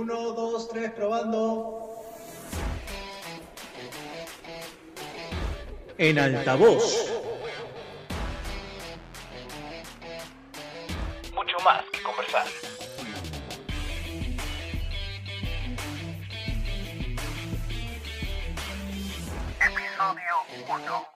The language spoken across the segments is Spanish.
Uno, dos, tres, probando. En altavoz. Mucho más que conversar. Episodio 1.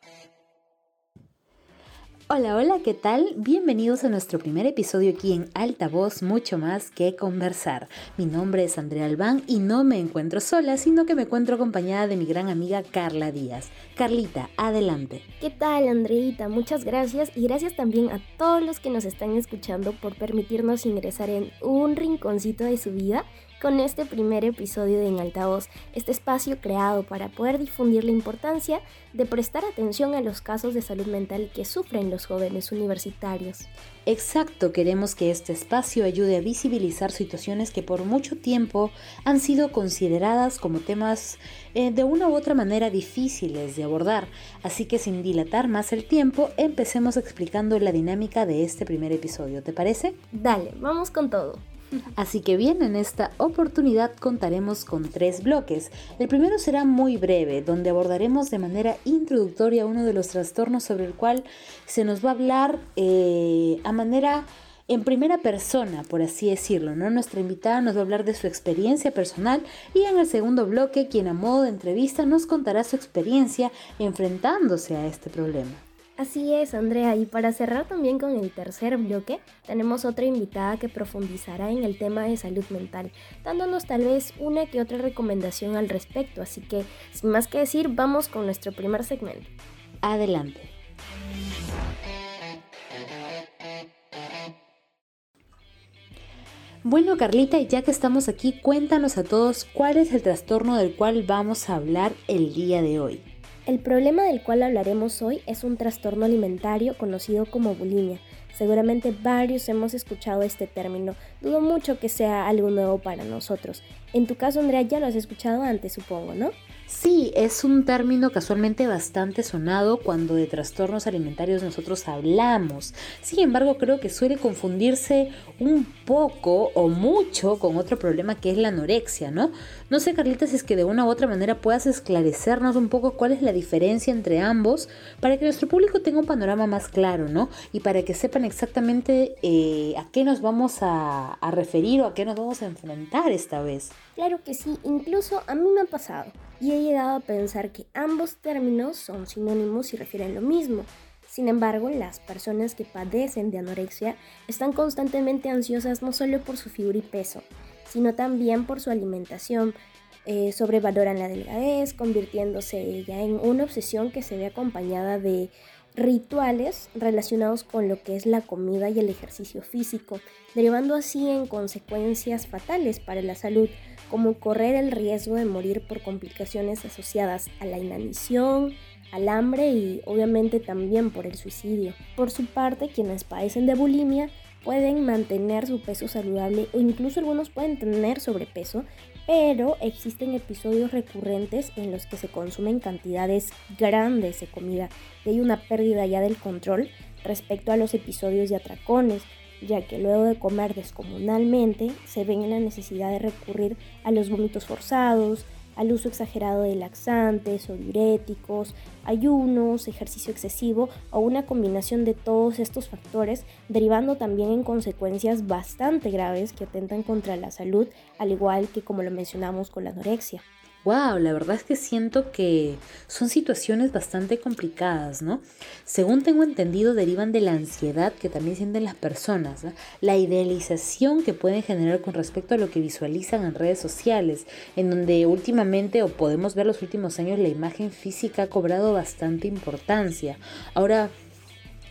Hola, hola, ¿qué tal? Bienvenidos a nuestro primer episodio aquí en Altavoz, mucho más que conversar. Mi nombre es Andrea Albán y no me encuentro sola, sino que me encuentro acompañada de mi gran amiga Carla Díaz. Carlita, adelante. ¿Qué tal, Andreita? Muchas gracias y gracias también a todos los que nos están escuchando por permitirnos ingresar en un rinconcito de su vida con este primer episodio de En Altavoz, este espacio creado para poder difundir la importancia de prestar atención a los casos de salud mental que sufren los jóvenes universitarios. Exacto, queremos que este espacio ayude a visibilizar situaciones que por mucho tiempo han sido consideradas como temas eh, de una u otra manera difíciles de abordar. Así que sin dilatar más el tiempo, empecemos explicando la dinámica de este primer episodio. ¿Te parece? Dale, vamos con todo. Así que bien, en esta oportunidad contaremos con tres bloques. El primero será muy breve, donde abordaremos de manera introductoria uno de los trastornos sobre el cual se nos va a hablar eh, a manera en primera persona, por así decirlo, ¿no? Nuestra invitada nos va a hablar de su experiencia personal y en el segundo bloque, quien a modo de entrevista nos contará su experiencia enfrentándose a este problema. Así es, Andrea, y para cerrar también con el tercer bloque, tenemos otra invitada que profundizará en el tema de salud mental, dándonos tal vez una que otra recomendación al respecto, así que sin más que decir, vamos con nuestro primer segmento. Adelante. Bueno, Carlita, ya que estamos aquí, cuéntanos a todos cuál es el trastorno del cual vamos a hablar el día de hoy. El problema del cual hablaremos hoy es un trastorno alimentario conocido como bulimia. Seguramente varios hemos escuchado este término. Dudo mucho que sea algo nuevo para nosotros. En tu caso, Andrea, ya lo has escuchado antes, supongo, ¿no? Sí, es un término casualmente bastante sonado cuando de trastornos alimentarios nosotros hablamos. Sin embargo, creo que suele confundirse un poco o mucho con otro problema que es la anorexia, ¿no? No sé, Carlita, si es que de una u otra manera puedas esclarecernos un poco cuál es la diferencia entre ambos para que nuestro público tenga un panorama más claro, ¿no? Y para que sepan exactamente eh, a qué nos vamos a, a referir o a qué nos vamos a enfrentar esta vez. Claro que sí, incluso a mí me ha pasado y he llegado a pensar que ambos términos son sinónimos y refieren lo mismo. Sin embargo, las personas que padecen de anorexia están constantemente ansiosas no solo por su figura y peso, sino también por su alimentación. Eh, sobrevaloran la delgadez, convirtiéndose ya en una obsesión que se ve acompañada de rituales relacionados con lo que es la comida y el ejercicio físico, derivando así en consecuencias fatales para la salud, como correr el riesgo de morir por complicaciones asociadas a la inanición, al hambre y obviamente también por el suicidio. Por su parte, quienes padecen de bulimia pueden mantener su peso saludable o incluso algunos pueden tener sobrepeso, pero existen episodios recurrentes en los que se consumen cantidades grandes de comida y hay una pérdida ya del control respecto a los episodios de atracones, ya que luego de comer descomunalmente se ven en la necesidad de recurrir a los vómitos forzados, al uso exagerado de laxantes o diuréticos, ayunos, ejercicio excesivo o una combinación de todos estos factores, derivando también en consecuencias bastante graves que atentan contra la salud, al igual que como lo mencionamos con la anorexia. Wow, la verdad es que siento que son situaciones bastante complicadas, ¿no? Según tengo entendido, derivan de la ansiedad que también sienten las personas, la idealización que pueden generar con respecto a lo que visualizan en redes sociales, en donde últimamente o podemos ver los últimos años la imagen física ha cobrado bastante importancia. Ahora,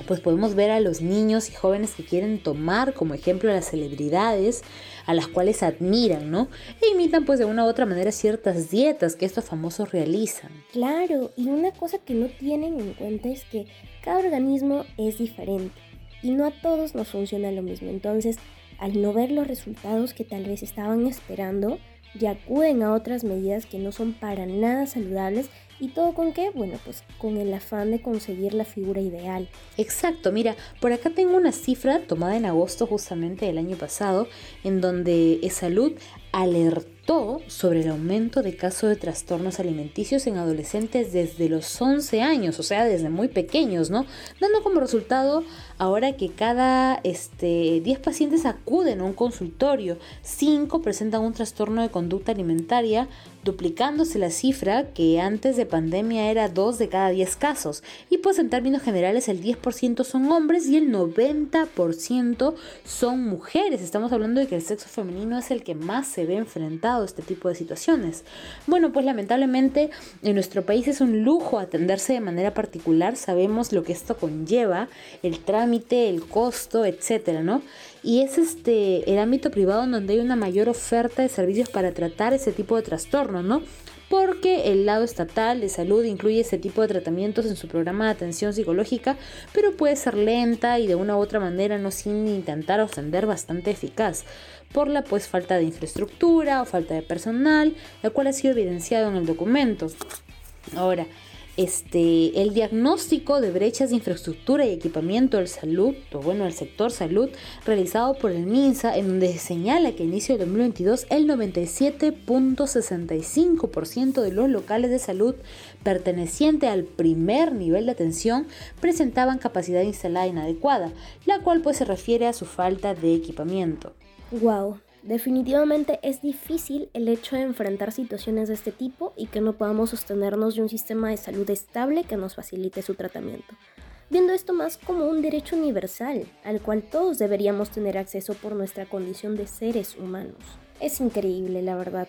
pues podemos ver a los niños y jóvenes que quieren tomar como ejemplo a las celebridades a las cuales admiran, ¿no? E imitan pues de una u otra manera ciertas dietas que estos famosos realizan. Claro, y una cosa que no tienen en cuenta es que cada organismo es diferente y no a todos nos funciona lo mismo. Entonces, al no ver los resultados que tal vez estaban esperando, ya acuden a otras medidas que no son para nada saludables ¿Y todo con qué? Bueno, pues con el afán de conseguir la figura ideal. Exacto, mira, por acá tengo una cifra tomada en agosto justamente del año pasado, en donde Salud alertó sobre el aumento de casos de trastornos alimenticios en adolescentes desde los 11 años, o sea, desde muy pequeños, ¿no? Dando como resultado ahora que cada este, 10 pacientes acuden a un consultorio, 5 presentan un trastorno de conducta alimentaria, duplicándose la cifra que antes de pandemia era 2 de cada 10 casos. Y pues en términos generales el 10% son hombres y el 90% son mujeres. Estamos hablando de que el sexo femenino es el que más se ve enfrentado a este tipo de situaciones. Bueno, pues lamentablemente en nuestro país es un lujo atenderse de manera particular. Sabemos lo que esto conlleva, el trámite, el costo, etcétera, ¿no? y es este el ámbito privado donde hay una mayor oferta de servicios para tratar ese tipo de trastornos, ¿no? Porque el lado estatal de salud incluye ese tipo de tratamientos en su programa de atención psicológica, pero puede ser lenta y de una u otra manera no sin intentar ascender bastante eficaz por la pues falta de infraestructura o falta de personal, la cual ha sido evidenciado en el documento. Ahora, este, el diagnóstico de brechas de infraestructura y equipamiento del salud, o bueno, el sector salud, realizado por el MINSA, en donde se señala que a inicio de 2022 el 97.65% de los locales de salud perteneciente al primer nivel de atención presentaban capacidad instalada inadecuada, la cual pues se refiere a su falta de equipamiento. Wow, Definitivamente es difícil el hecho de enfrentar situaciones de este tipo y que no podamos sostenernos de un sistema de salud estable que nos facilite su tratamiento, viendo esto más como un derecho universal al cual todos deberíamos tener acceso por nuestra condición de seres humanos. Es increíble, la verdad.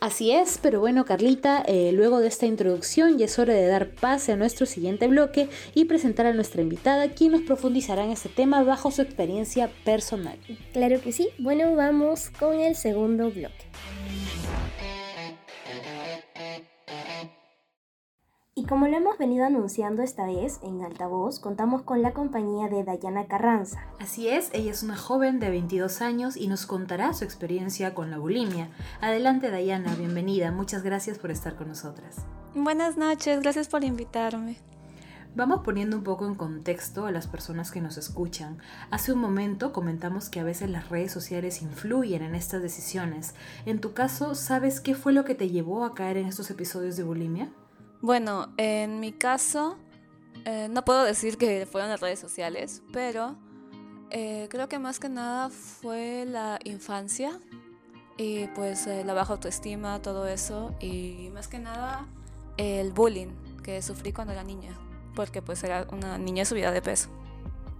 Así es, pero bueno Carlita, eh, luego de esta introducción ya es hora de dar pase a nuestro siguiente bloque y presentar a nuestra invitada, quien nos profundizará en este tema bajo su experiencia personal. Claro que sí, bueno, vamos con el segundo bloque. Y como lo hemos venido anunciando esta vez en altavoz, contamos con la compañía de Dayana Carranza. Así es, ella es una joven de 22 años y nos contará su experiencia con la bulimia. Adelante Dayana, bienvenida, muchas gracias por estar con nosotras. Buenas noches, gracias por invitarme. Vamos poniendo un poco en contexto a las personas que nos escuchan. Hace un momento comentamos que a veces las redes sociales influyen en estas decisiones. En tu caso, ¿sabes qué fue lo que te llevó a caer en estos episodios de bulimia? Bueno, en mi caso, eh, no puedo decir que fueron las redes sociales, pero eh, creo que más que nada fue la infancia y pues eh, la baja autoestima, todo eso, y más que nada el bullying que sufrí cuando era niña, porque pues era una niña subida de peso.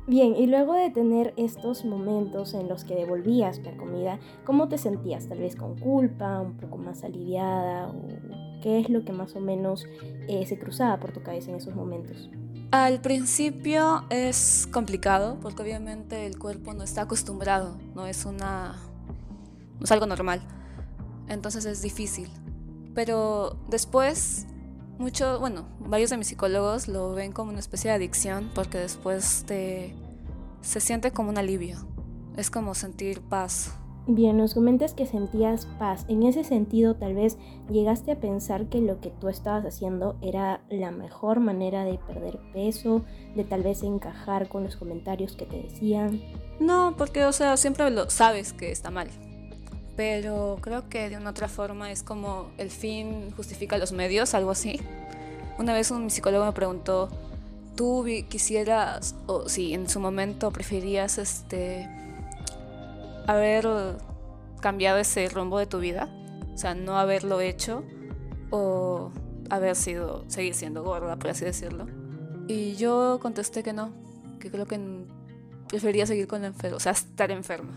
Bien, y luego de tener estos momentos en los que devolvías la comida, ¿cómo te sentías? Tal vez con culpa, un poco más aliviada o ¿Qué es lo que más o menos eh, se cruzaba por tu cabeza en esos momentos? Al principio es complicado porque obviamente el cuerpo no está acostumbrado, no es una no es algo normal. Entonces es difícil. Pero después mucho, bueno, varios de mis psicólogos lo ven como una especie de adicción porque después te se siente como un alivio. Es como sentir paz, Bien, nos comentas que sentías paz. En ese sentido, tal vez llegaste a pensar que lo que tú estabas haciendo era la mejor manera de perder peso, de tal vez encajar con los comentarios que te decían. No, porque, o sea, siempre lo sabes que está mal. Pero creo que de una otra forma es como el fin justifica los medios, algo así. Una vez un psicólogo me preguntó, ¿tú quisieras, o si en su momento preferías este haber cambiado ese rumbo de tu vida, o sea, no haberlo hecho o haber sido, seguir siendo gorda, por así decirlo. Y yo contesté que no, que creo que prefería seguir con la enfermedad, o sea, estar enferma.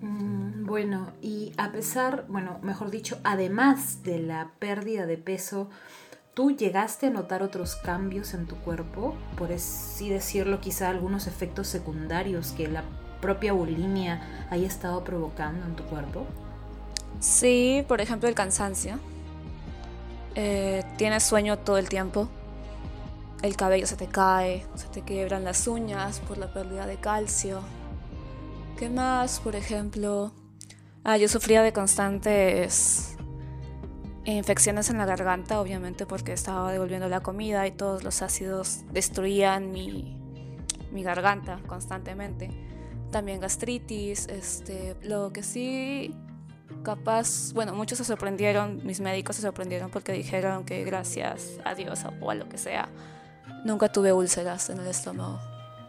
Mm, bueno, y a pesar, bueno, mejor dicho, además de la pérdida de peso, ¿tú llegaste a notar otros cambios en tu cuerpo? Por así decirlo, quizá algunos efectos secundarios que la propia bulimia haya estado provocando en tu cuerpo? Sí, por ejemplo el cansancio. Eh, tienes sueño todo el tiempo. El cabello se te cae, se te quiebran las uñas por la pérdida de calcio. ¿Qué más? Por ejemplo, ah, yo sufría de constantes infecciones en la garganta, obviamente porque estaba devolviendo la comida y todos los ácidos destruían mi, mi garganta constantemente. También gastritis, este, lo que sí capaz, bueno, muchos se sorprendieron, mis médicos se sorprendieron porque dijeron que gracias a Dios o a lo que sea, nunca tuve úlceras en el estómago.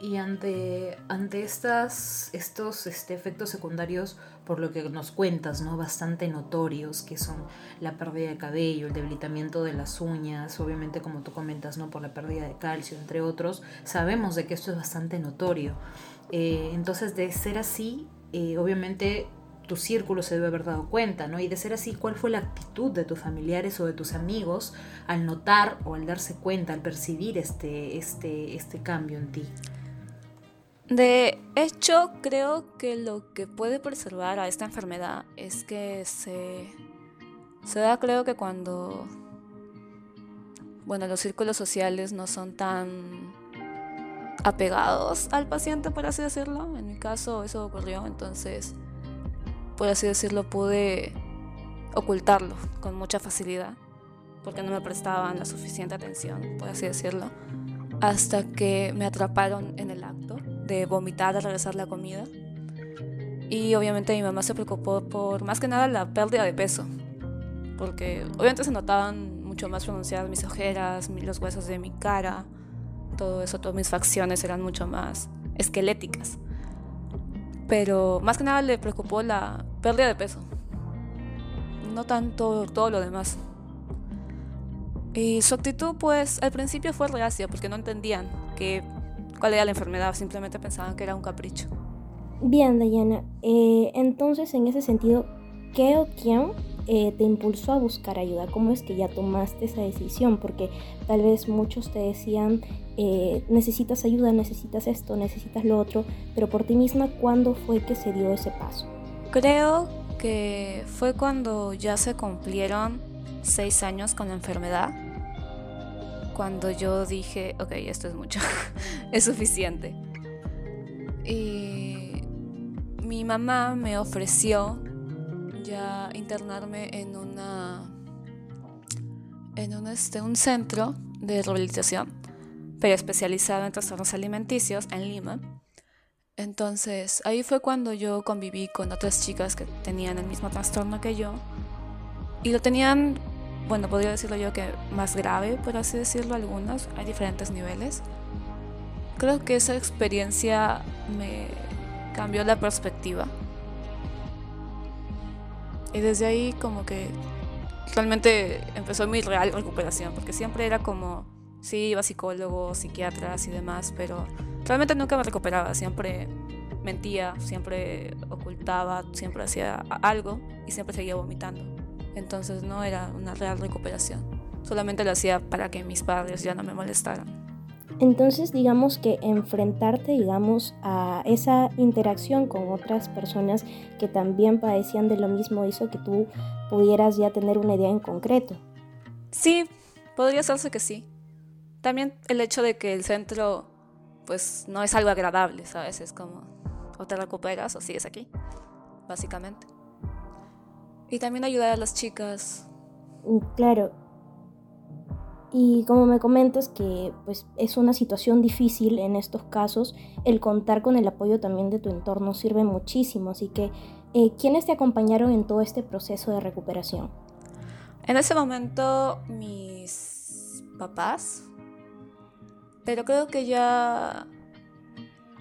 Y ante, ante estas, estos este, efectos secundarios, por lo que nos cuentas, ¿no? Bastante notorios, que son la pérdida de cabello, el debilitamiento de las uñas, obviamente como tú comentas, ¿no? Por la pérdida de calcio, entre otros, sabemos de que esto es bastante notorio. Eh, entonces, de ser así, eh, obviamente tu círculo se debe haber dado cuenta, ¿no? Y de ser así, ¿cuál fue la actitud de tus familiares o de tus amigos al notar o al darse cuenta, al percibir este, este, este cambio en ti? De hecho, creo que lo que puede preservar a esta enfermedad es que se, se da, creo que cuando, bueno, los círculos sociales no son tan apegados al paciente, por así decirlo. En mi caso eso ocurrió, entonces por así decirlo, pude ocultarlo con mucha facilidad, porque no me prestaban la suficiente atención, por así decirlo, hasta que me atraparon en el acto de vomitar al regresar la comida. Y obviamente mi mamá se preocupó por más que nada la pérdida de peso, porque obviamente se notaban mucho más pronunciadas mis ojeras, los huesos de mi cara, todo eso, todas mis facciones eran mucho más esqueléticas pero más que nada le preocupó la pérdida de peso, no tanto todo lo demás. Y su actitud, pues, al principio fue reacia porque no entendían que, cuál era la enfermedad, simplemente pensaban que era un capricho. Bien, Dayana, eh, entonces en ese sentido, ¿qué o quién te impulsó a buscar ayuda? ¿Cómo es que ya tomaste esa decisión? Porque tal vez muchos te decían, eh, necesitas ayuda, necesitas esto, necesitas lo otro, pero por ti misma, ¿cuándo fue que se dio ese paso? Creo que fue cuando ya se cumplieron seis años con la enfermedad, cuando yo dije, ok, esto es mucho, es suficiente. Y mi mamá me ofreció ya internarme en una en un, este, un centro de rehabilitación, pero especializado en trastornos alimenticios en Lima. Entonces ahí fue cuando yo conviví con otras chicas que tenían el mismo trastorno que yo y lo tenían, bueno, podría decirlo yo que más grave, por así decirlo, algunos, hay diferentes niveles. Creo que esa experiencia me cambió la perspectiva y desde ahí como que realmente empezó mi real recuperación, porque siempre era como, sí, iba a psicólogos, psiquiatras y demás, pero realmente nunca me recuperaba, siempre mentía, siempre ocultaba, siempre hacía algo y siempre seguía vomitando. Entonces no era una real recuperación, solamente lo hacía para que mis padres ya no me molestaran. Entonces, digamos que enfrentarte, digamos, a esa interacción con otras personas que también padecían de lo mismo hizo que tú pudieras ya tener una idea en concreto. Sí, podría serse que sí. También el hecho de que el centro, pues, no es algo agradable, ¿sabes? Es como, o te recuperas o sigues aquí, básicamente. Y también ayudar a las chicas. Mm, claro, y como me comentas que pues, es una situación difícil en estos casos, el contar con el apoyo también de tu entorno sirve muchísimo. Así que, eh, ¿quiénes te acompañaron en todo este proceso de recuperación? En ese momento mis papás, pero creo que ya,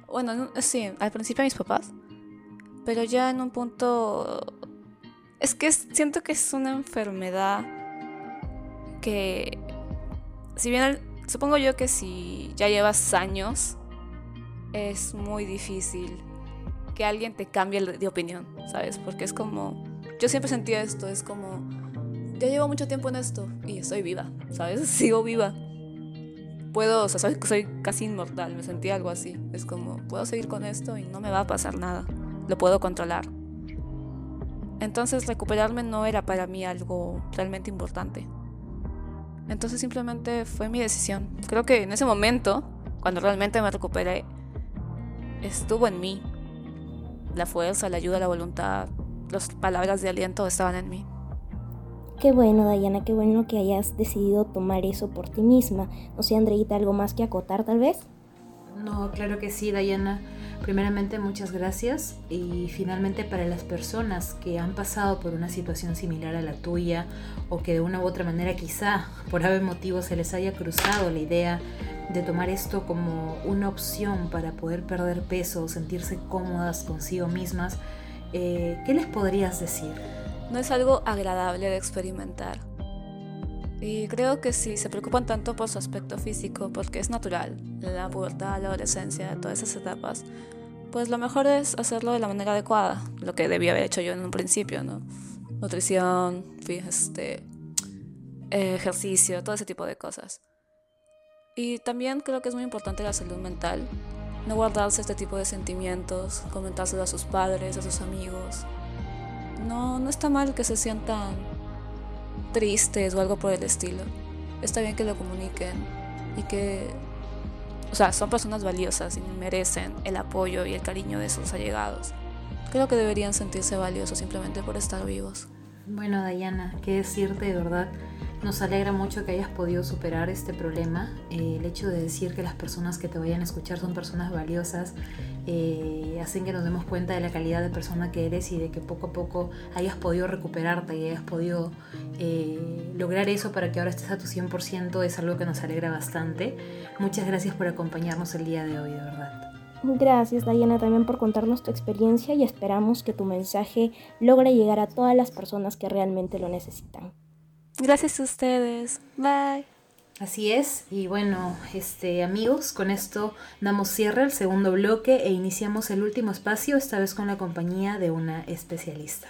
bueno, sí, al principio mis papás, pero ya en un punto, es que siento que es una enfermedad que si bien supongo yo que si ya llevas años, es muy difícil que alguien te cambie de opinión, ¿sabes? Porque es como, yo siempre sentía esto, es como, ya llevo mucho tiempo en esto y estoy viva, ¿sabes? Sigo viva. Puedo, o sea, soy, soy casi inmortal, me sentía algo así. Es como, puedo seguir con esto y no me va a pasar nada, lo puedo controlar. Entonces recuperarme no era para mí algo realmente importante. Entonces simplemente fue mi decisión. Creo que en ese momento, cuando realmente me recuperé, estuvo en mí. La fuerza, la ayuda, la voluntad, las palabras de aliento estaban en mí. Qué bueno, Dayana, qué bueno que hayas decidido tomar eso por ti misma. No sé, Andreita, ¿algo más que acotar tal vez? No, claro que sí, Dayana. Primeramente, muchas gracias. Y finalmente, para las personas que han pasado por una situación similar a la tuya o que de una u otra manera quizá por algún motivo se les haya cruzado la idea de tomar esto como una opción para poder perder peso o sentirse cómodas consigo mismas, eh, ¿qué les podrías decir? No es algo agradable de experimentar. Y creo que si se preocupan tanto por su aspecto físico, porque es natural, la pubertad, la adolescencia, todas esas etapas, pues lo mejor es hacerlo de la manera adecuada, lo que debía haber hecho yo en un principio, ¿no? Nutrición, este, ejercicio, todo ese tipo de cosas. Y también creo que es muy importante la salud mental, no guardarse este tipo de sentimientos, comentárselo a sus padres, a sus amigos. No, no está mal que se sientan tristes o algo por el estilo. Está bien que lo comuniquen y que, o sea, son personas valiosas y merecen el apoyo y el cariño de sus allegados. Creo que deberían sentirse valiosos simplemente por estar vivos. Bueno, Dayana, qué decirte de verdad. Nos alegra mucho que hayas podido superar este problema. Eh, el hecho de decir que las personas que te vayan a escuchar son personas valiosas eh, hacen que nos demos cuenta de la calidad de persona que eres y de que poco a poco hayas podido recuperarte y hayas podido eh, lograr eso para que ahora estés a tu 100% es algo que nos alegra bastante. Muchas gracias por acompañarnos el día de hoy, de verdad. Gracias Diana también por contarnos tu experiencia y esperamos que tu mensaje logre llegar a todas las personas que realmente lo necesitan. Gracias a ustedes. Bye. Así es, y bueno, este amigos, con esto damos cierre al segundo bloque e iniciamos el último espacio, esta vez con la compañía de una especialista.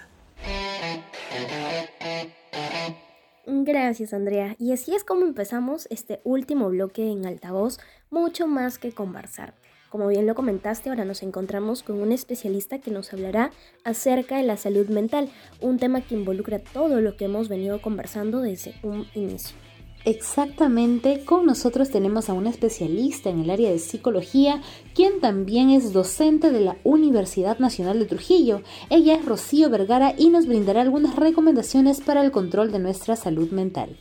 Gracias Andrea, y así es como empezamos este último bloque en altavoz, mucho más que conversar. Como bien lo comentaste, ahora nos encontramos con un especialista que nos hablará acerca de la salud mental, un tema que involucra todo lo que hemos venido conversando desde un inicio. Exactamente, con nosotros tenemos a una especialista en el área de psicología, quien también es docente de la Universidad Nacional de Trujillo. Ella es Rocío Vergara y nos brindará algunas recomendaciones para el control de nuestra salud mental.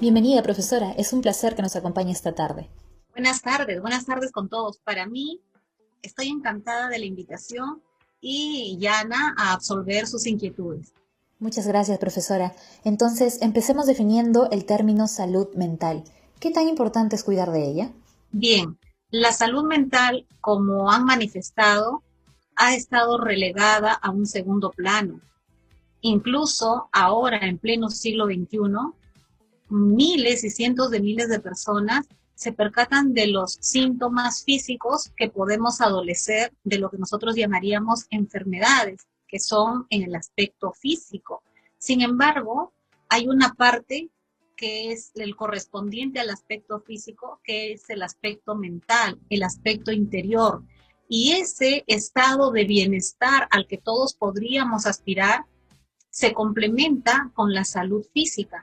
Bienvenida, profesora, es un placer que nos acompañe esta tarde. Buenas tardes, buenas tardes con todos. Para mí, estoy encantada de la invitación y Yana a absolver sus inquietudes. Muchas gracias, profesora. Entonces, empecemos definiendo el término salud mental. ¿Qué tan importante es cuidar de ella? Bien, la salud mental, como han manifestado, ha estado relegada a un segundo plano. Incluso ahora, en pleno siglo XXI, miles y cientos de miles de personas se percatan de los síntomas físicos que podemos adolecer de lo que nosotros llamaríamos enfermedades, que son en el aspecto físico. Sin embargo, hay una parte que es el correspondiente al aspecto físico, que es el aspecto mental, el aspecto interior. Y ese estado de bienestar al que todos podríamos aspirar se complementa con la salud física.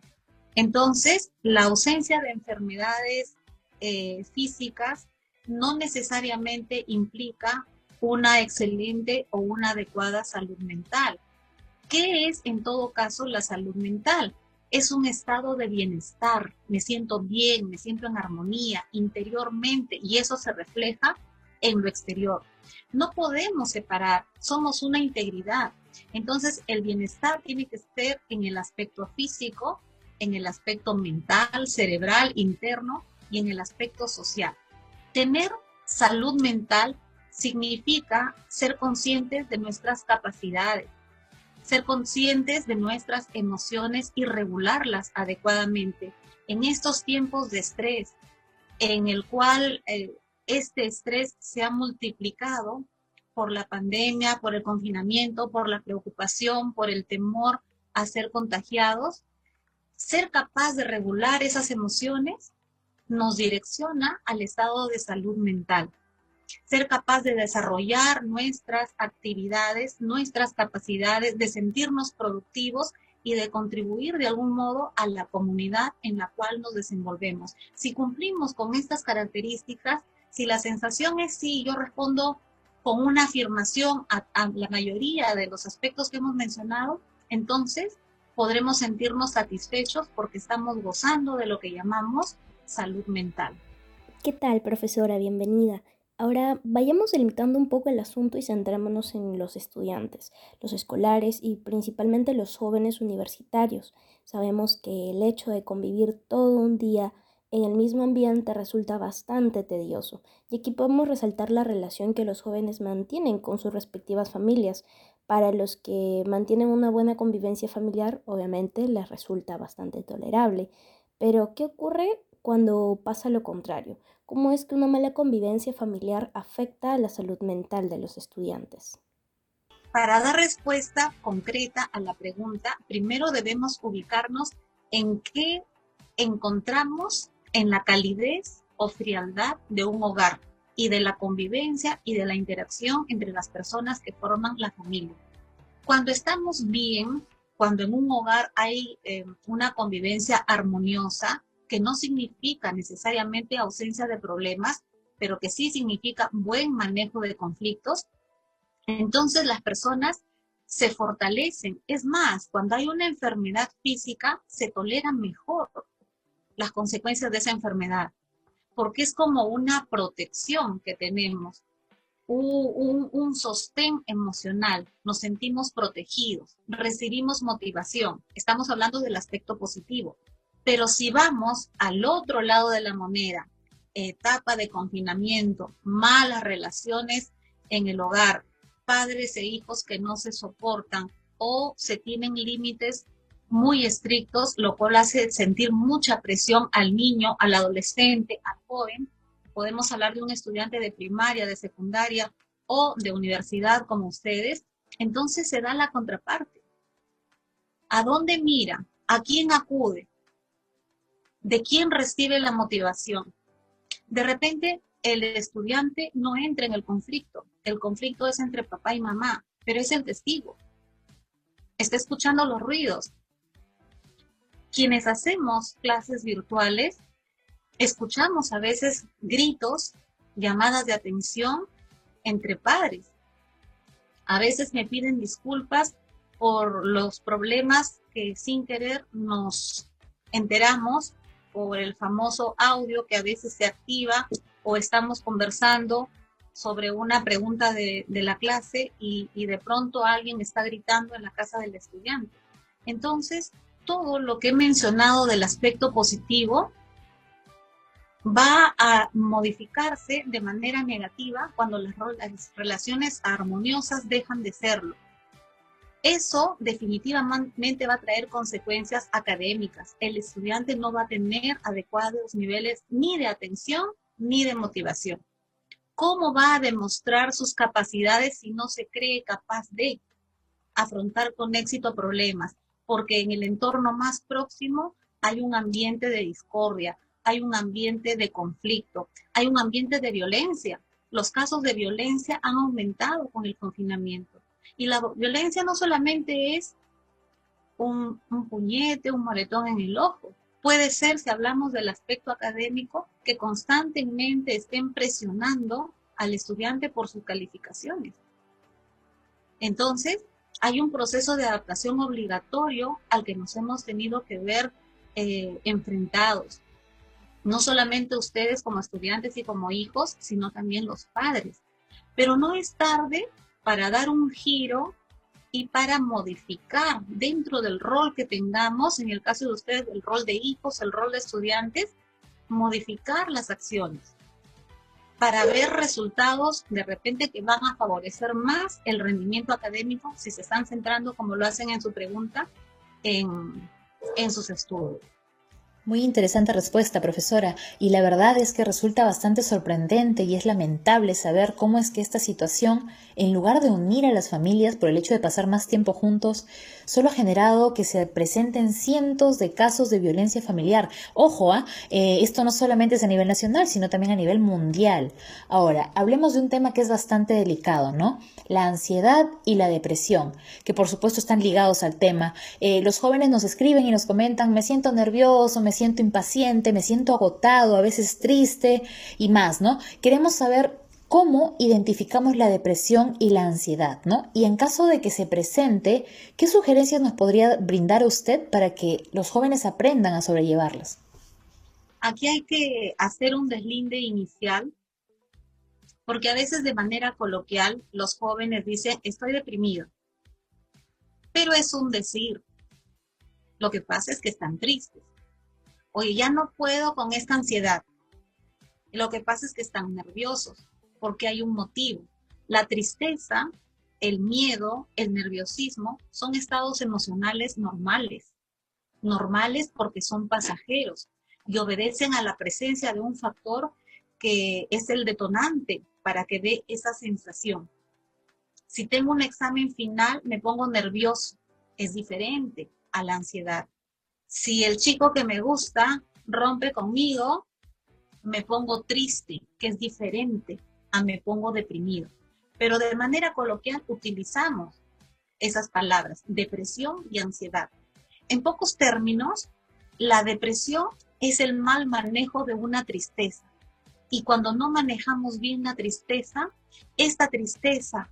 Entonces, la ausencia de enfermedades eh, físicas no necesariamente implica una excelente o una adecuada salud mental. ¿Qué es en todo caso la salud mental? Es un estado de bienestar, me siento bien, me siento en armonía interiormente y eso se refleja en lo exterior. No podemos separar, somos una integridad. Entonces el bienestar tiene que ser en el aspecto físico, en el aspecto mental, cerebral, interno y en el aspecto social. Tener salud mental significa ser conscientes de nuestras capacidades, ser conscientes de nuestras emociones y regularlas adecuadamente. En estos tiempos de estrés, en el cual eh, este estrés se ha multiplicado por la pandemia, por el confinamiento, por la preocupación, por el temor a ser contagiados, ser capaz de regular esas emociones nos direcciona al estado de salud mental. Ser capaz de desarrollar nuestras actividades, nuestras capacidades, de sentirnos productivos y de contribuir de algún modo a la comunidad en la cual nos desenvolvemos. Si cumplimos con estas características, si la sensación es sí, yo respondo con una afirmación a, a la mayoría de los aspectos que hemos mencionado, entonces podremos sentirnos satisfechos porque estamos gozando de lo que llamamos salud mental. ¿Qué tal, profesora? Bienvenida. Ahora vayamos delimitando un poco el asunto y centrémonos en los estudiantes, los escolares y principalmente los jóvenes universitarios. Sabemos que el hecho de convivir todo un día en el mismo ambiente resulta bastante tedioso y aquí podemos resaltar la relación que los jóvenes mantienen con sus respectivas familias. Para los que mantienen una buena convivencia familiar, obviamente les resulta bastante tolerable. Pero, ¿qué ocurre cuando pasa lo contrario? ¿Cómo es que una mala convivencia familiar afecta a la salud mental de los estudiantes? Para dar respuesta concreta a la pregunta, primero debemos ubicarnos en qué encontramos en la calidez o frialdad de un hogar y de la convivencia y de la interacción entre las personas que forman la familia. Cuando estamos bien, cuando en un hogar hay eh, una convivencia armoniosa, que no significa necesariamente ausencia de problemas, pero que sí significa buen manejo de conflictos, entonces las personas se fortalecen. Es más, cuando hay una enfermedad física, se toleran mejor las consecuencias de esa enfermedad, porque es como una protección que tenemos, un, un, sostén emocional, nos sentimos protegidos, recibimos motivación. Estamos hablando del aspecto positivo. Pero si vamos al otro lado de la moneda, etapa de confinamiento, malas relaciones en el hogar, padres e hijos que no se soportan o se tienen límites muy estrictos, lo cual hace sentir mucha presión al niño, al adolescente, al joven. Podemos hablar de un estudiante de primaria, de secundaria o de universidad como ustedes. Entonces se da la contraparte. ¿A dónde mira? ¿A quién acude? De quién recibe la motivación. De repente, el estudiante no entra en el conflicto. El conflicto es entre papá y mamá, pero es el testigo. Está escuchando los ruidos. Quienes hacemos clases virtuales, escuchamos a veces gritos, llamadas de atención entre padres. A veces me piden disculpas por los problemas que sin querer nos enteramos por el famoso audio que a veces se activa o estamos conversando sobre una pregunta de, la clase y, de pronto alguien está gritando en la casa del estudiante. Entonces, todo lo que he mencionado del aspecto positivo va a modificarse de manera negativa cuando las relaciones armoniosas dejan de serlo. Eso definitivamente va a traer consecuencias académicas. El estudiante no va a tener adecuados niveles ni de atención ni de motivación. ¿Cómo va a demostrar sus capacidades si no se cree capaz de afrontar con éxito problemas? Porque en el entorno más próximo hay un ambiente de discordia, hay un ambiente de conflicto, hay un ambiente de violencia. Los casos de violencia han aumentado con el confinamiento. Y la violencia no solamente es un, puñete, un moretón en el ojo. Puede ser, si hablamos del aspecto académico, que constantemente estén presionando al estudiante por sus calificaciones. Entonces, hay un proceso de adaptación obligatorio al que nos hemos tenido que ver eh, enfrentados. No solamente ustedes como estudiantes y como hijos, sino también los padres. Pero no es tarde para dar un giro y para modificar dentro del rol que tengamos, en el caso de ustedes, el rol de hijos, el rol de estudiantes, modificar las acciones para ver resultados de repente que van a favorecer más el rendimiento académico si se están centrando, como lo hacen en su pregunta, en, en sus estudios. Muy interesante respuesta, profesora, y la verdad es que resulta bastante sorprendente y es lamentable saber cómo es que esta situación, en lugar de unir a las familias por el hecho de pasar más tiempo juntos, solo ha generado que se presenten cientos de casos de violencia familiar. Ojo, ¿ah? eh, esto no solamente es a nivel nacional, sino también a nivel mundial. Ahora, hablemos de un tema que es bastante delicado, ¿no? La ansiedad y la depresión, que por supuesto están ligados al tema. Eh, los jóvenes nos escriben y nos comentan, me siento nervioso, me siento impaciente, me siento agotado, a veces triste y más, ¿no? Queremos saber cómo identificamos la depresión y la ansiedad, ¿no? Y en caso de que se presente, ¿qué sugerencias nos podría brindar usted para que los jóvenes aprendan a sobrellevarlas? Aquí hay que hacer un deslinde inicial, porque a veces de manera coloquial los jóvenes dicen, estoy deprimido, pero es un decir. Lo que pasa es que están tristes. Oye, ya no puedo con esta ansiedad. Lo que pasa es que están nerviosos, porque hay un motivo. La tristeza, el miedo, el nerviosismo son estados emocionales normales. Normales porque son pasajeros y obedecen a la presencia de un factor que es el detonante para que dé esa sensación. Si tengo un examen final, me pongo nervioso. Es diferente a la ansiedad. Si el chico que me gusta rompe conmigo, me pongo triste, que es diferente a me pongo deprimido. Pero de manera coloquial utilizamos esas palabras, depresión y ansiedad. En pocos términos, la depresión es el mal manejo de una tristeza. Y cuando no manejamos bien la tristeza, esta tristeza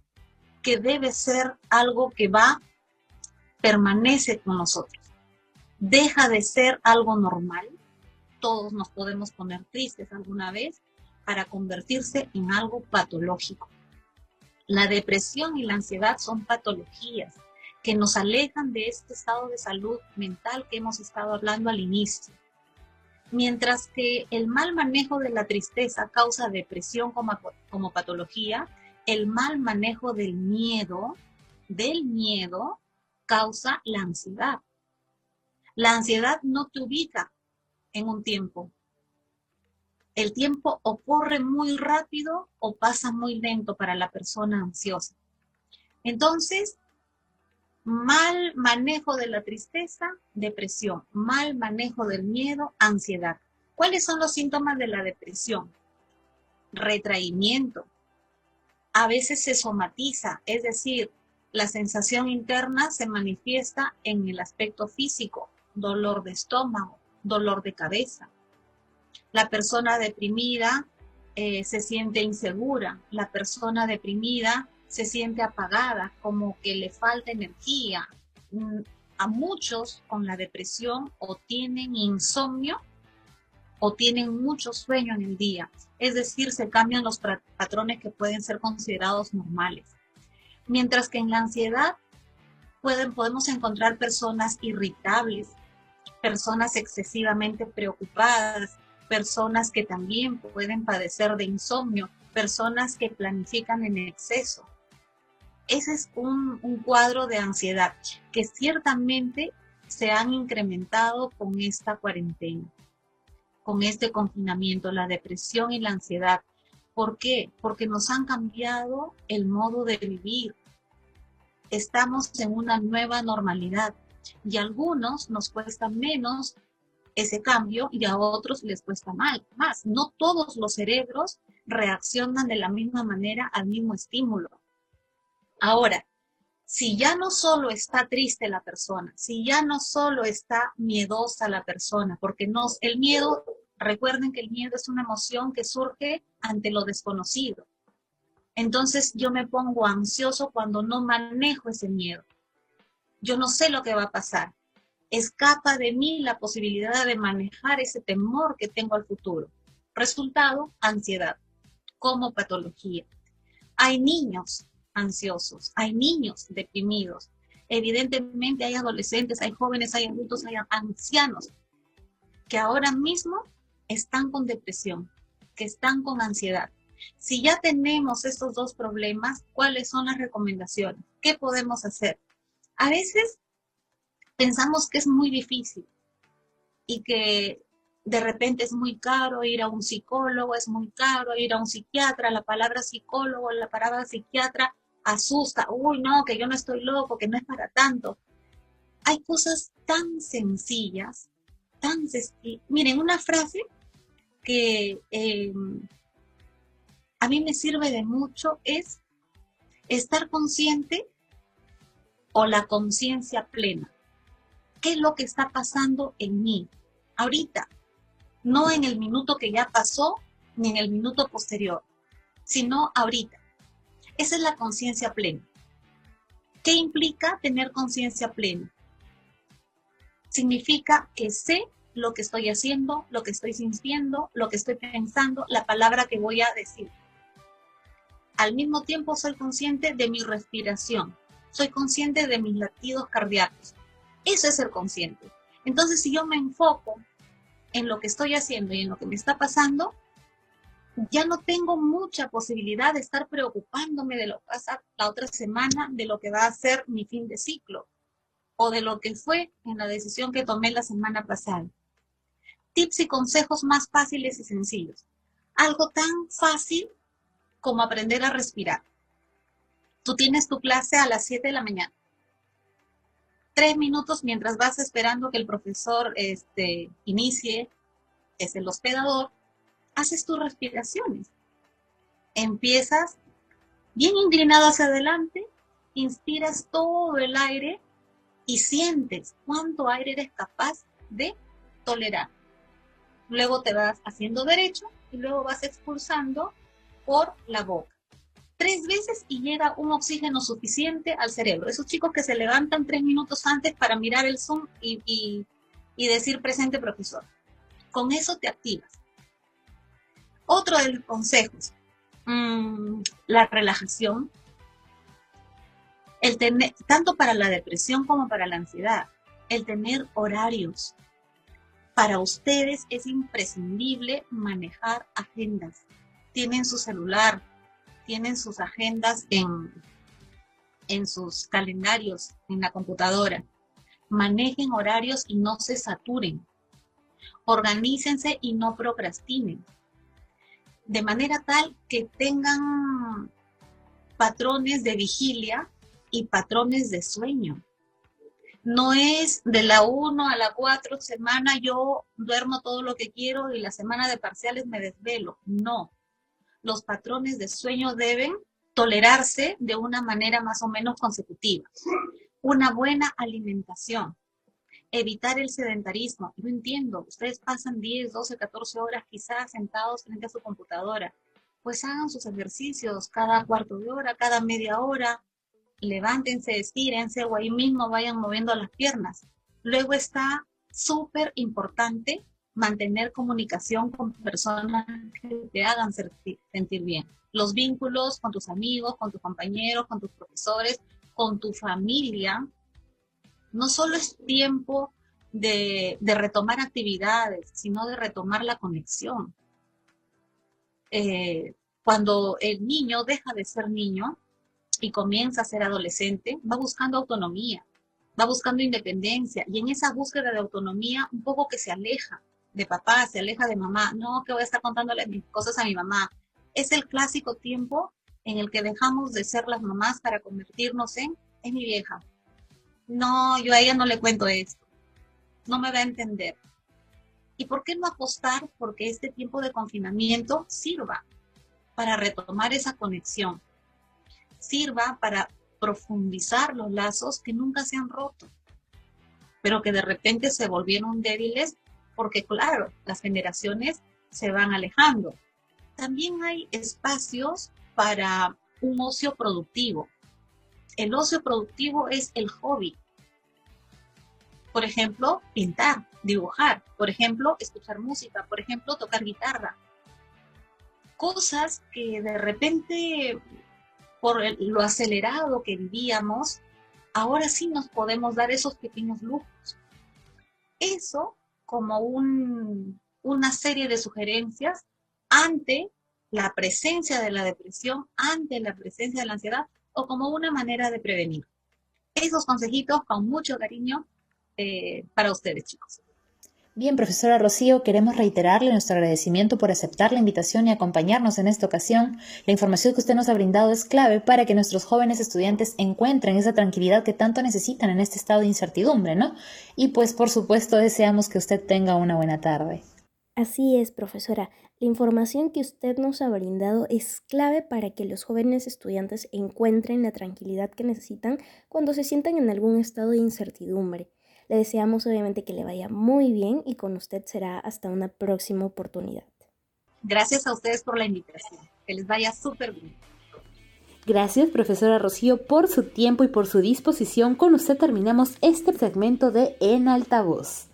que debe ser algo que va, permanece con nosotros. Deja de ser algo normal. Todos nos podemos poner tristes alguna vez para convertirse en algo patológico. La depresión y la ansiedad son patologías que nos alejan de este estado de salud mental que hemos estado hablando al inicio. Mientras que el mal manejo de la tristeza causa depresión como, como patología, el mal manejo del miedo, del miedo, causa la ansiedad. La ansiedad no te ubica en un tiempo. El tiempo o corre muy rápido o pasa muy lento para la persona ansiosa. Entonces, mal manejo de la tristeza, depresión, mal manejo del miedo, ansiedad. ¿Cuáles son los síntomas de la depresión? Retraimiento. A veces se somatiza, es decir, la sensación interna se manifiesta en el aspecto físico, dolor de estómago, dolor de cabeza. La persona deprimida eh, se siente insegura, la persona deprimida se siente apagada, como que le falta energía. Mm, a muchos con la depresión o tienen insomnio o tienen mucho sueño en el día. Es decir, se cambian los patrones que pueden ser considerados normales. Mientras que en la ansiedad pueden, podemos encontrar personas irritables, personas excesivamente preocupadas, personas que también pueden padecer de insomnio, personas que planifican en exceso, ese es un, cuadro de ansiedad que ciertamente se han incrementado con esta cuarentena, con este confinamiento, la depresión y la ansiedad. ¿Por qué? Porque nos han cambiado el modo de vivir. Estamos en una nueva normalidad y a algunos nos cuesta menos ese cambio y a otros les cuesta mal, más. No todos los cerebros reaccionan de la misma manera al mismo estímulo. Ahora, si ya no solo está triste la persona, si ya no solo está miedosa la persona, porque nos, el miedo, recuerden que el miedo es una emoción que surge ante lo desconocido. Entonces yo me pongo ansioso cuando no manejo ese miedo. Yo no sé lo que va a pasar. Escapa de mí la posibilidad de manejar ese temor que tengo al futuro. Resultado, ansiedad, como patología. Hay niños ansiosos, hay niños deprimidos, evidentemente hay adolescentes, hay jóvenes, hay adultos, hay ancianos que ahora mismo están con depresión, que están con ansiedad. Si ya tenemos estos dos problemas, ¿cuáles son las recomendaciones? ¿Qué podemos hacer? A veces pensamos que es muy difícil y que de repente es muy caro ir a un psicólogo, es muy caro ir a un psiquiatra, la palabra psicólogo, la palabra psiquiatra asusta, uy, no, que yo no estoy loco, que no es para tanto. Hay cosas tan sencillas, tan sencillas. Miren, una frase que em, a mí me sirve de mucho es estar consciente o la conciencia plena. ¿Qué es lo que está pasando en mí ahorita? No en el minuto que ya pasó, ni en el minuto posterior sino ahorita. Esa es la conciencia plena. ¿Qué implica tener conciencia plena? Significa que sé lo que estoy haciendo, lo que estoy sintiendo, lo que estoy pensando, la palabra que voy a decir. Al mismo tiempo soy consciente de mi respiración, soy consciente de mis latidos cardíacos. Eso es ser consciente. Entonces, si yo me enfoco en lo que estoy haciendo y en lo que me está pasando, ya no tengo mucha posibilidad de estar preocupándome de lo que pasa la otra semana, de lo que va a ser mi fin de ciclo o de lo que fue en la decisión que tomé la semana pasada. Tips y consejos más fáciles y sencillos. Algo tan fácil como aprender a respirar. Tú tienes tu clase a las 7 de la mañana. Tres minutos mientras vas esperando que el profesor este, inicie, es el hospedador, haces tus respiraciones. Empiezas bien inclinado hacia adelante, inspiras todo el aire y sientes cuánto aire eres capaz de tolerar. Luego te vas haciendo derecho y luego vas expulsando por la boca. Tres veces y llega un oxígeno suficiente al cerebro. Esos chicos que se levantan tres minutos antes para mirar el Zoom y, decir presente profesor. Con eso te activas. Otro de los consejos, mm, la relajación. El tener, tanto para la depresión como para la ansiedad, el tener horarios. Para ustedes es imprescindible manejar agendas tienen su celular, tienen sus agendas en, en sus calendarios, en la computadora. Manejen horarios y no se saturen. Organícense y no procrastinen. De manera tal que tengan patrones de vigilia y patrones de sueño. No es de la 1 a la 4 semana yo duermo todo lo que quiero y la semana de parciales me desvelo. No los patrones de sueño deben tolerarse de una manera más o menos consecutiva. Una buena alimentación, evitar el sedentarismo. Yo entiendo, ustedes pasan 10, 12, 14 horas quizás sentados frente a su computadora. Pues hagan sus ejercicios cada cuarto de hora, cada media hora. Levántense, estírense o ahí mismo vayan moviendo las piernas. Luego está súper importante mantener comunicación con personas que te hagan sentir bien. Los vínculos con tus amigos, con tus compañeros, con tus profesores, con tu familia, no solo es tiempo de, retomar actividades, sino de retomar la conexión. Eh, cuando el niño deja de ser niño y comienza a ser adolescente, va buscando autonomía, va buscando independencia y en esa búsqueda de autonomía un poco que se aleja de papá, se aleja de mamá, no que voy a estar contándole mis cosas a mi mamá. Es el clásico tiempo en el que dejamos de ser las mamás para convertirnos en, es mi vieja. No, yo a ella no le cuento esto. No me va a entender. ¿Y por qué no apostar porque este tiempo de confinamiento sirva para retomar esa conexión? Sirva para profundizar los lazos que nunca se han roto, pero que de repente se volvieron débiles porque claro, las generaciones se van alejando. También hay espacios para un ocio productivo. El ocio productivo es el hobby. Por ejemplo, pintar, dibujar, por ejemplo, escuchar música, por ejemplo, tocar guitarra. Cosas que de repente, por lo acelerado que vivíamos, ahora sí nos podemos dar esos pequeños lujos. Eso como una serie de sugerencias ante la presencia de la depresión, ante la presencia de la ansiedad o como una manera de prevenir. Esos consejitos con mucho cariño eh, para ustedes, chicos. Bien, profesora Rocío, queremos reiterarle nuestro agradecimiento por aceptar la invitación y acompañarnos en esta ocasión. La información que usted nos ha brindado es clave para que nuestros jóvenes estudiantes encuentren esa tranquilidad que tanto necesitan en este estado de incertidumbre, ¿no? Y pues por supuesto deseamos que usted tenga una buena tarde. Así es, profesora. La información que usted nos ha brindado es clave para que los jóvenes estudiantes encuentren la tranquilidad que necesitan cuando se sientan en algún estado de incertidumbre. Le deseamos obviamente que le vaya muy bien y con usted será hasta una próxima oportunidad. Gracias a ustedes por la invitación. Que les vaya súper bien. Gracias, profesora Rocío, por su tiempo y por su disposición. Con usted terminamos este segmento de En Altavoz.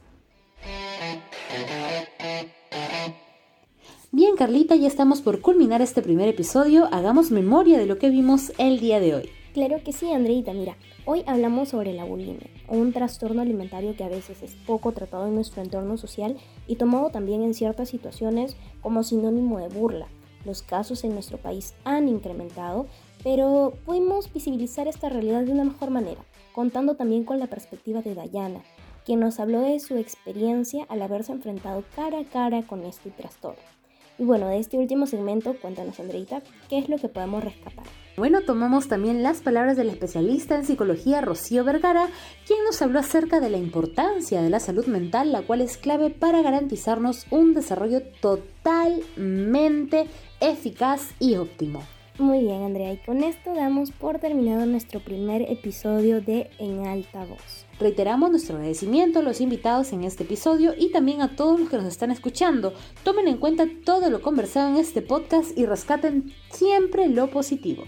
Bien, Carlita, ya estamos por culminar este primer episodio. Hagamos memoria de lo que vimos el día de hoy. Claro que sí, Andreita. Mira, hoy hablamos sobre la bulimia, un trastorno alimentario que a veces es poco tratado en nuestro entorno social y tomado también en ciertas situaciones como sinónimo de burla. Los casos en nuestro país han incrementado pero pudimos visibilizar esta realidad de una mejor manera, contando también con la perspectiva de Dayana, quien nos habló de su experiencia al haberse enfrentado cara a cara con este trastorno. Y bueno, de este último segmento, cuéntanos Andreita, ¿qué es lo que podemos rescatar? Bueno, tomamos también las palabras del especialista en psicología Rocío Vergara, quien nos habló acerca de la importancia de la salud mental, la cual es clave para garantizarnos un desarrollo totalmente eficaz y óptimo. Muy bien, Andrea, y con esto damos por terminado nuestro primer episodio de En Alta Voz. Reiteramos nuestro agradecimiento a los invitados en este episodio y también a todos los que nos están escuchando. Tomen en cuenta todo lo conversado en este podcast y rescaten siempre lo positivo.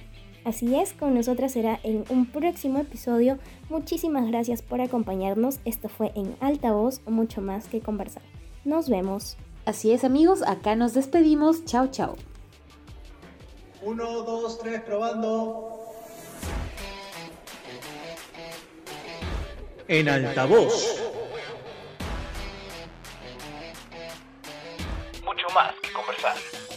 Así es, con nosotras será en un próximo episodio. Muchísimas gracias por acompañarnos. Esto fue en Alta Voz, mucho más que conversar. Nos vemos. Así es amigos, acá nos despedimos. Chao, chao. Uno, dos, tres, probando. En altavoz. Mucho más que conversar.